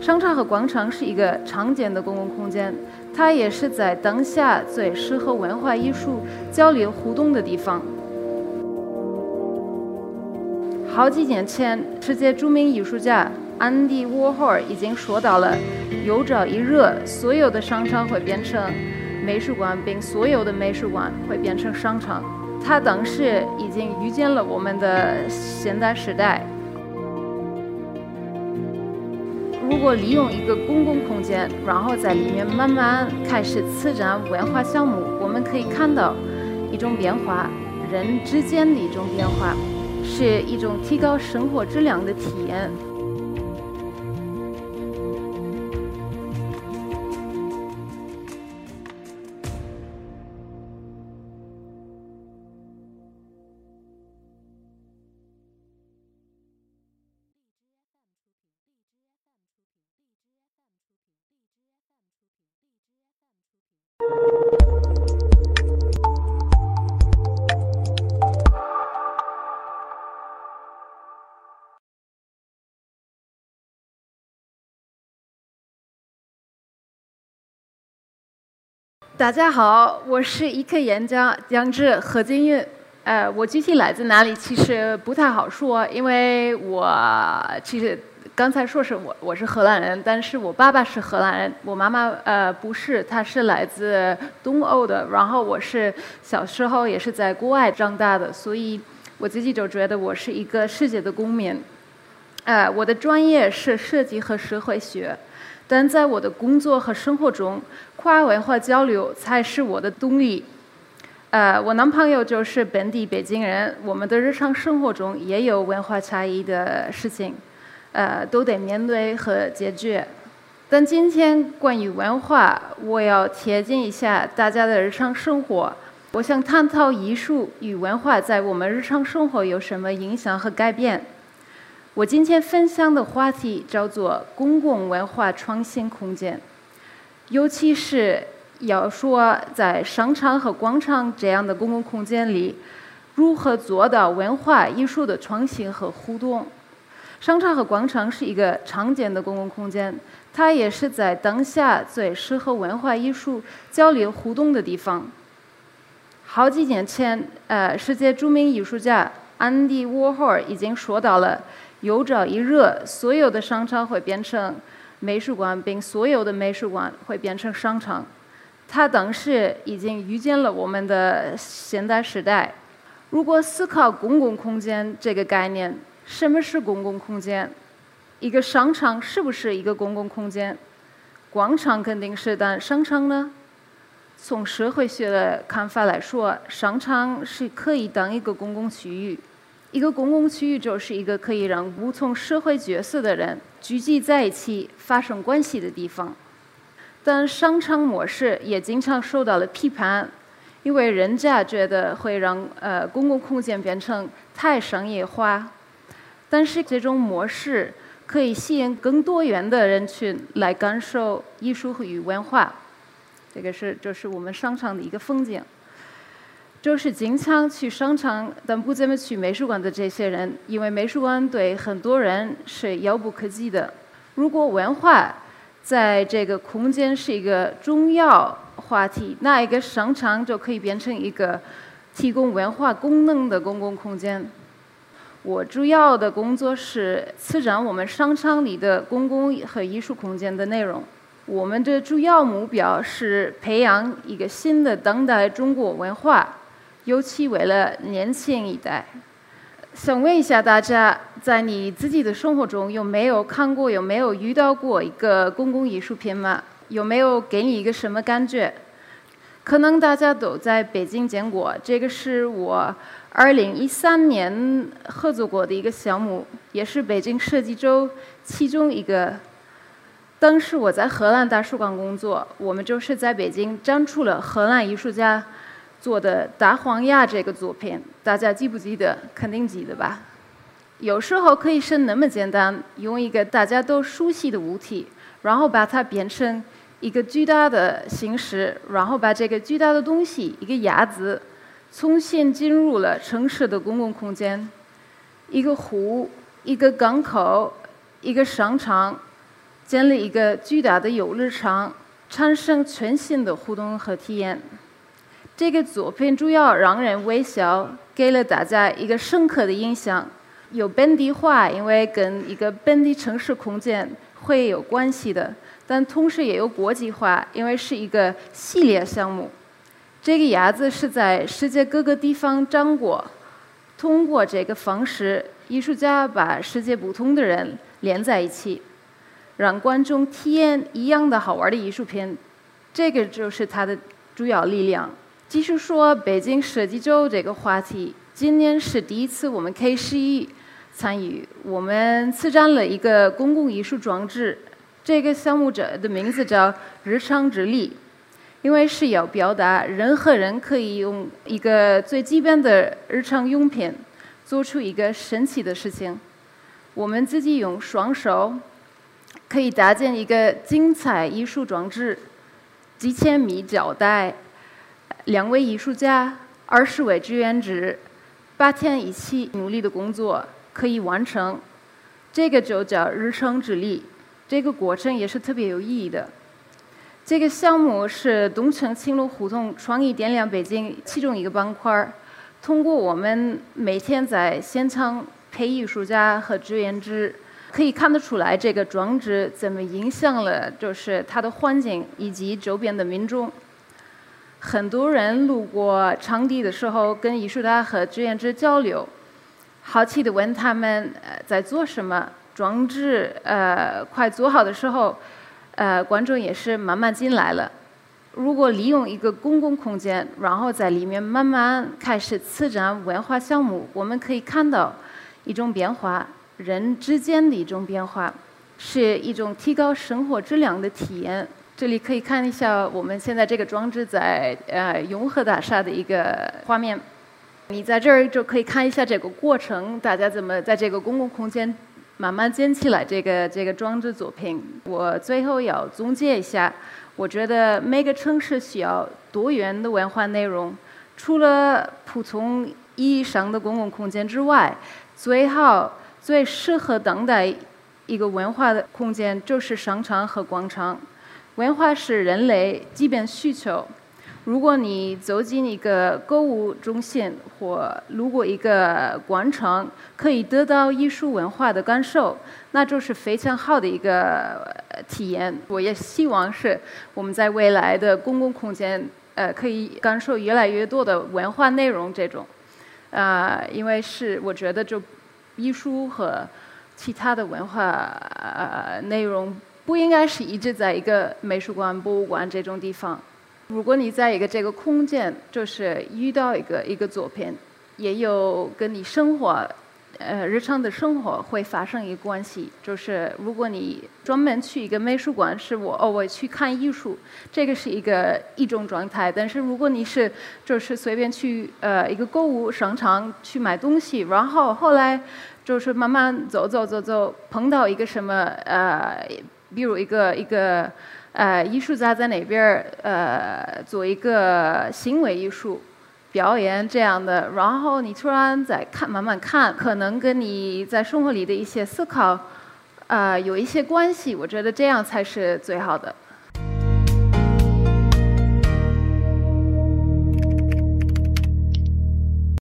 商场和广场是一个常见的公共空间，它也是在当下最适合文化艺术交流互动的地方。好几年前，世界著名艺术家安迪沃霍尔已经说到了：有朝一日，所有的商场会变成美术馆，并所有的美术馆会变成商场。他当时已经预见了我们的现代时代。如果利用一个公共空间，然后在里面慢慢开始策展文化项目，我们可以看到一种变化，人之间的一种变化，是一种提高生活质量的体验。大家好，我是一克演讲讲者何金玉。呃，我具体来自哪里，其实不太好说，因为我其实刚才说是我我是荷兰人，但是我爸爸是荷兰人，我妈妈呃不是，她是来自东欧的。然后我是小时候也是在国外长大的，所以我自己就觉得我是一个世界的公民。呃，我的专业是设计和社会学。但在我的工作和生活中，跨文化交流才是我的动力。呃，我男朋友就是本地北京人，我们的日常生活中也有文化差异的事情，呃，都得面对和解决。但今天关于文化，我要贴近一下大家的日常生活。我想探讨艺术与文化在我们日常生活有什么影响和改变。我今天分享的话题叫做公共文化创新空间，尤其是要说在商场和广场这样的公共空间里，如何做到文化艺术的创新和互动。商场和广场是一个常见的公共空间，它也是在当下最适合文化艺术交流互动的地方。好几年前，呃，世界著名艺术家安迪沃霍尔已经说到了。有朝一日，所有的商场会变成美术馆，并所有的美术馆会变成商场。他当时已经预见了我们的现代时代。如果思考公共空间这个概念，什么是公共空间？一个商场是不是一个公共空间？广场肯定是，但商场呢？从社会学的看法来说，商场是可以当一个公共区域。一个公共区域就是一个可以让不同社会角色的人聚集在一起发生关系的地方，但商场模式也经常受到了批判，因为人家觉得会让呃公共空间变成太商业化。但是这种模式可以吸引更多元的人群来感受艺术与文化，这个是就是我们商场的一个风景。就是经常去商场但不怎么去美术馆的这些人，因为美术馆对很多人是遥不可及的。如果文化在这个空间是一个重要话题，那一个商场就可以变成一个提供文化功能的公共空间。我主要的工作是策展我们商场里的公共和艺术空间的内容。我们的主要目标是培养一个新的当代中国文化。尤其为了年轻一代，想问一下大家，在你自己的生活中有没有看过、有没有遇到过一个公共艺术品吗？有没有给你一个什么感觉？可能大家都在北京见过，这个是我二零一三年合作过的一个项目，也是北京设计周其中一个。当时我在荷兰大使馆工作，我们就是在北京展出了荷兰艺术家。做的大黄鸭这个作品，大家记不记得？肯定记得吧。有时候可以是那么简单，用一个大家都熟悉的物体，然后把它变成一个巨大的形式，然后把这个巨大的东西，一个鸭子，重新进入了城市的公共空间。一个湖，一个港口，一个商场，建立一个巨大的游乐场，产生全新的互动和体验。这个作品主要让人微笑，给了大家一个深刻的印象。有本地化，因为跟一个本地城市空间会有关系的，但同时也有国际化，因为是一个系列项目。这个鸭子是在世界各个地方长过，通过这个方式，艺术家把世界不同的人连在一起，让观众体验一样的好玩的艺术品。这个就是它的主要力量。继续说北京设计周这个话题，今年是第一次我们 K 十一参与，我们策展了一个公共艺术装置，这个项目者的名字叫“日常之力”，因为是要表达任何人可以用一个最基本的日常用品，做出一个神奇的事情。我们自己用双手可以搭建一个精彩艺术装置，几千米胶带。两位艺术家，二十位志愿者，八天一起努力的工作可以完成，这个就叫日程之力。这个过程也是特别有意义的。这个项目是东城青龙胡同创意点亮北京其中一个板块通过我们每天在现场陪艺术家和志愿者，可以看得出来这个装置怎么影响了就是它的环境以及周边的民众。很多人路过场地的时候，跟艺术家和志愿者交流，好奇的问他们呃在做什么。装置呃快做好的时候，呃观众也是慢慢进来了。如果利用一个公共空间，然后在里面慢慢开始策展文化项目，我们可以看到一种变化，人之间的一种变化，是一种提高生活质量的体验。这里可以看一下我们现在这个装置在呃永和大厦的一个画面。你在这儿就可以看一下这个过程，大家怎么在这个公共空间慢慢建起来这个这个装置作品。我最后要总结一下，我觉得每个城市需要多元的文化内容，除了普通意义上的公共空间之外，最好最适合当代一个文化的空间就是商场和广场。文化是人类基本需求。如果你走进一个购物中心或路过一个广场，可以得到艺术文化的感受，那就是非常好的一个体验。我也希望是我们在未来的公共空间，呃，可以感受越来越多的文化内容。这种，啊，因为是我觉得就艺术和其他的文化呃内容。不应该是一直在一个美术馆、博物馆这种地方。如果你在一个这个空间，就是遇到一个一个作品，也有跟你生活，呃，日常的生活会发生一个关系。就是如果你专门去一个美术馆，是我哦，我去看艺术，这个是一个一种状态。但是如果你是就是随便去呃一个购物商场去买东西，然后后来就是慢慢走走走走，碰到一个什么呃。比如一个一个呃艺术家在那边儿呃做一个行为艺术表演这样的，然后你突然在看慢慢看，可能跟你在生活里的一些思考呃有一些关系，我觉得这样才是最好的。